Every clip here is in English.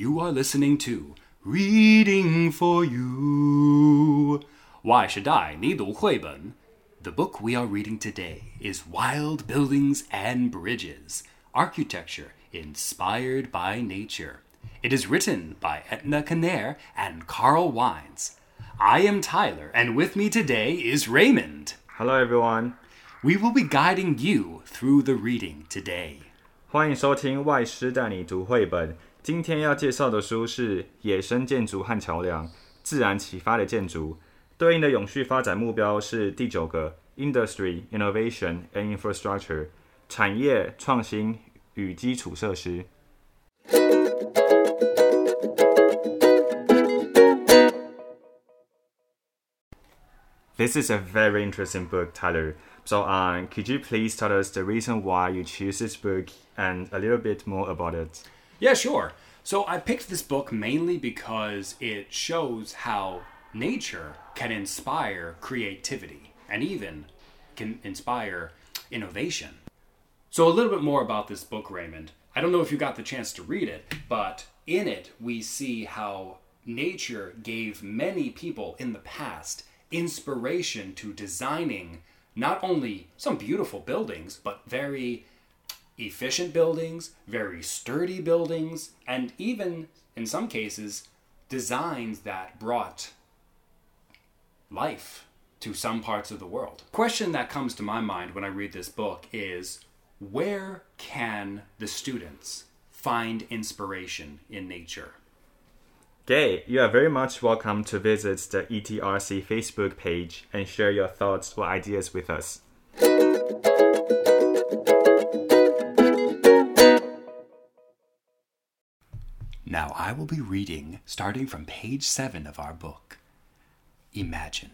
You are listening to Reading for You. Why should I need a The book we are reading today is Wild Buildings and Bridges Architecture Inspired by Nature. It is written by Etta Kaner and Carl Wiens. I am Tyler, and with me today is Raymond. Hello, everyone. We will be guiding you through the reading today. 欢迎收听外师带你读绘本。今天要介绍的书是《野生建筑和桥梁：自然启发的建筑》，对应的永续发展目标是第九个 Industry Innovation and Infrastructure 产业创新与基础设施。This is a very interesting book, Tyler. So, um, could you please tell us the reason why you choose this book and a little bit more about it? Yeah, sure. So I picked this book mainly because it shows how nature can inspire creativity and even can inspire innovation. So, a little bit more about this book, Raymond. I don't know if you got the chance to read it, but in it we see how nature gave many people in the past inspiration to designing not only some beautiful buildings, but very efficient buildings, very sturdy buildings, and even in some cases, designs that brought life to some parts of the world. Question that comes to my mind when I read this book is where can the students find inspiration in nature? Gay, you are very much welcome to visit the ETRC Facebook page and share your thoughts or ideas with us. Now I will be reading starting from page 7 of our book. Imagine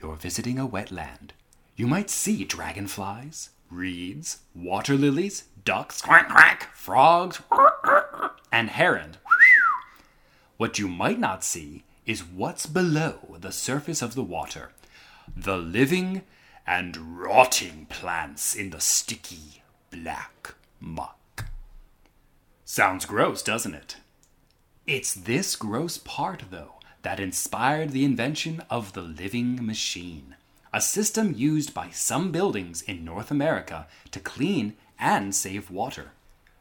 you're visiting a wetland. You might see dragonflies, reeds, water lilies, ducks, quack quack, frogs, and heron what you might not see is what's below the surface of the water the living and rotting plants in the sticky black muck. Sounds gross, doesn't it? It's this gross part, though, that inspired the invention of the living machine, a system used by some buildings in North America to clean and save water.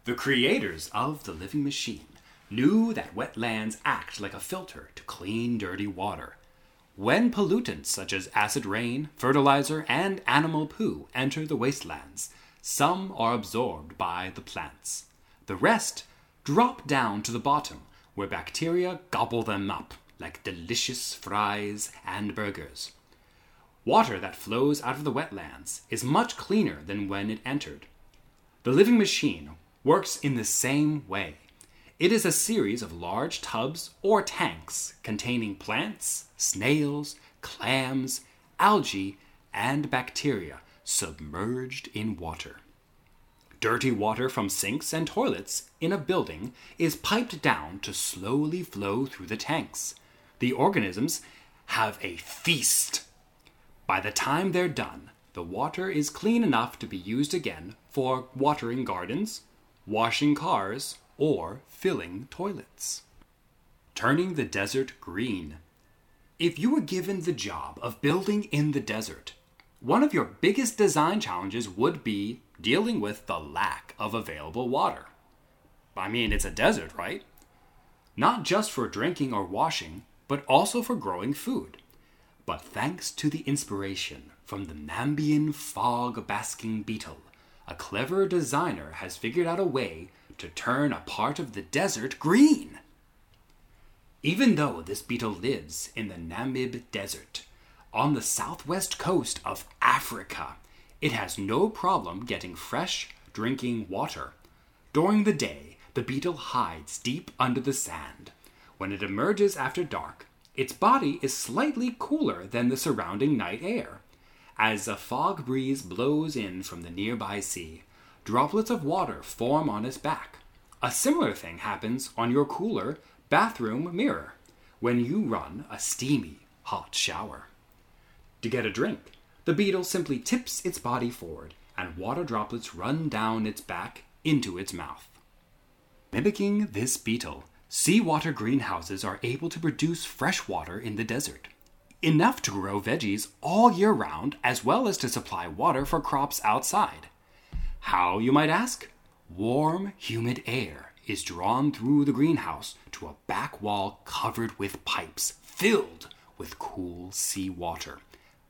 The creators of the living machine knew that wetlands act like a filter to clean dirty water. When pollutants such as acid rain, fertilizer, and animal poo enter the wastelands, some are absorbed by the plants. The rest drop down to the bottom, where bacteria gobble them up like delicious fries and burgers. Water that flows out of the wetlands is much cleaner than when it entered. The living machine works in the same way. It is a series of large tubs or tanks containing plants, snails, clams, algae, and bacteria submerged in water. Dirty water from sinks and toilets in a building is piped down to slowly flow through the tanks. The organisms have a feast. By the time they're done, the water is clean enough to be used again for watering gardens, washing cars, or filling toilets. Turning the desert green. If you were given the job of building in the desert, one of your biggest design challenges would be dealing with the lack of available water. I mean, it's a desert, right? Not just for drinking or washing, but also for growing food. But thanks to the inspiration from the Namibian fog basking beetle, a clever designer has figured out a way to turn a part of the desert green. Even though this beetle lives in the Namib Desert, on the southwest coast of Africa, it has no problem getting fresh drinking water. During the day, the beetle hides deep under the sand. When it emerges after dark, its body is slightly cooler than the surrounding night air. As a fog breeze blows in from the nearby sea, droplets of water form on its back. A similar thing happens on your cooler bathroom mirror when you run a steamy hot shower. To get a drink, the beetle simply tips its body forward and water droplets run down its back into its mouth. Mimicking this beetle, Seawater greenhouses are able to produce fresh water in the desert, enough to grow veggies all year round, as well as to supply water for crops outside. How, you might ask? Warm, humid air is drawn through the greenhouse to a back wall covered with pipes filled with cool sea water.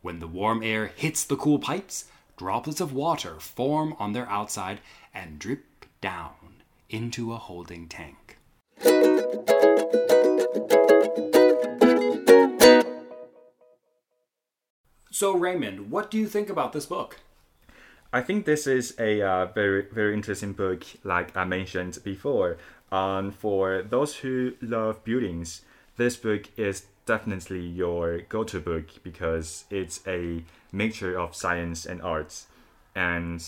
When the warm air hits the cool pipes, droplets of water form on their outside and drip down into a holding tank. So, Raymond, what do you think about this book? I think this is a uh, very very interesting book, like I mentioned before. Um, for those who love buildings, this book is definitely your go-to book because it's a mixture of science and arts, and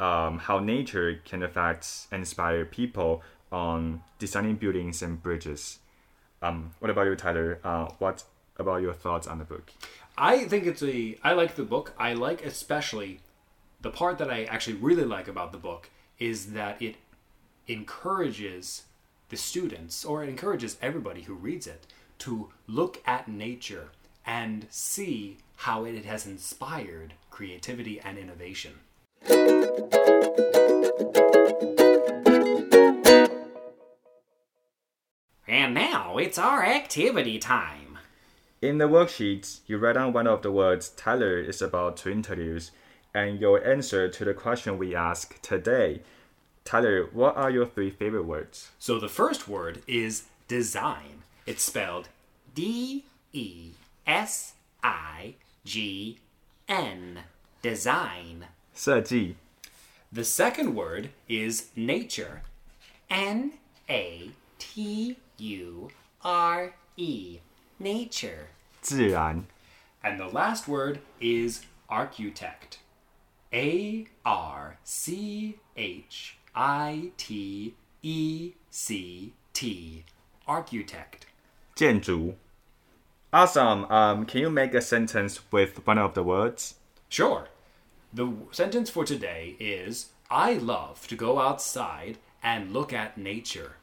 um, how nature can affect and inspire people on designing buildings and bridges. Um, what about you, Tyler? Uh, what about your thoughts on the book? I think it's a. I like the book. I like especially the part that I actually really like about the book is that it encourages the students, or it encourages everybody who reads it, to look at nature and see how it has inspired creativity and innovation. And now it's our activity time. In the worksheet, you write down one of the words Tyler is about to introduce and your answer to the question we ask today. Tyler, what are your three favorite words? So the first word is design. It's spelled D E S I G N. Design. 设计 The second word is nature. N A T U R E. Nature. 自然 And the last word is architect. A R C H I T E C T. Architect. 建筑 Awesome. Um, can you make a sentence with one of the words? Sure. The sentence for today is I love to go outside and look at nature.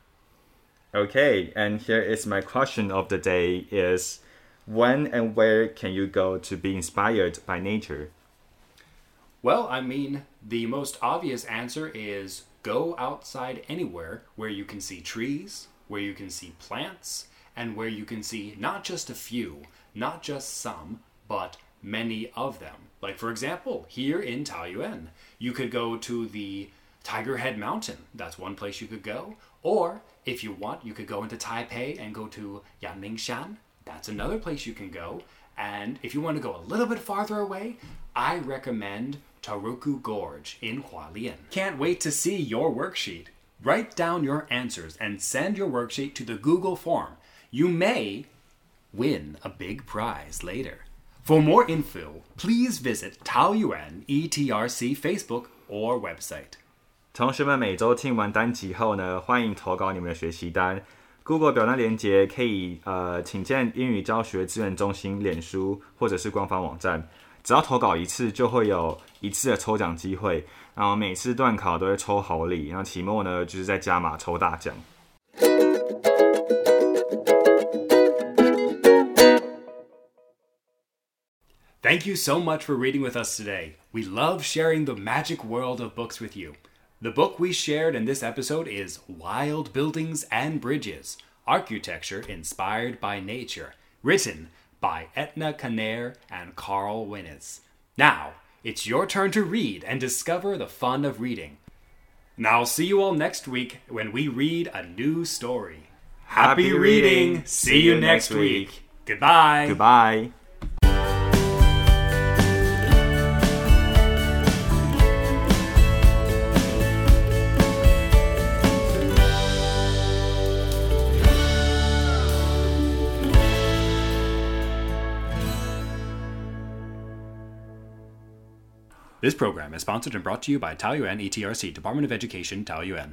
Okay, and here is my question of the day is when and where can you go to be inspired by nature? Well, I mean, the most obvious answer is go outside anywhere where you can see trees, where you can see plants, and where you can see not just a few, not just some, but many of them. Like, for example, here in Taoyuan, you could go to the Tiger Head Mountain. That's one place you could go. Or, if you want, you could go into Taipei and go to Yangmingshan. That's another place you can go. And if you want to go a little bit farther away, I recommend Taroko Gorge in Hualien. Can't wait to see your worksheet. Write down your answers and send your worksheet to the Google form. You may win a big prize later. For more info, please visit Taoyuan ETRC Facebook or website. 同学们每周听完单集后呢，欢迎投稿你们的学习单。Google 表单连接可以呃，请见英语教学资源中心脸书或者是官方网站。只要投稿一次，就会有一次的抽奖机会。然后每次段考都会抽好礼，然后期末呢就是在加码抽大奖。Thank you so much for reading with us today. We love sharing the magic world of books with you. The book we shared in this episode is Wild Buildings and Bridges Architecture Inspired by Nature, written by Etta Kaner and Carl Wiens. Now, it's your turn to read and discover the fun of reading. Now, I'll see you all next week when we read a new story. Happy, reading! See you next week. Goodbye. Goodbye. This program is sponsored and brought to you by Taoyuan ETRC, Department of Education, Taoyuan.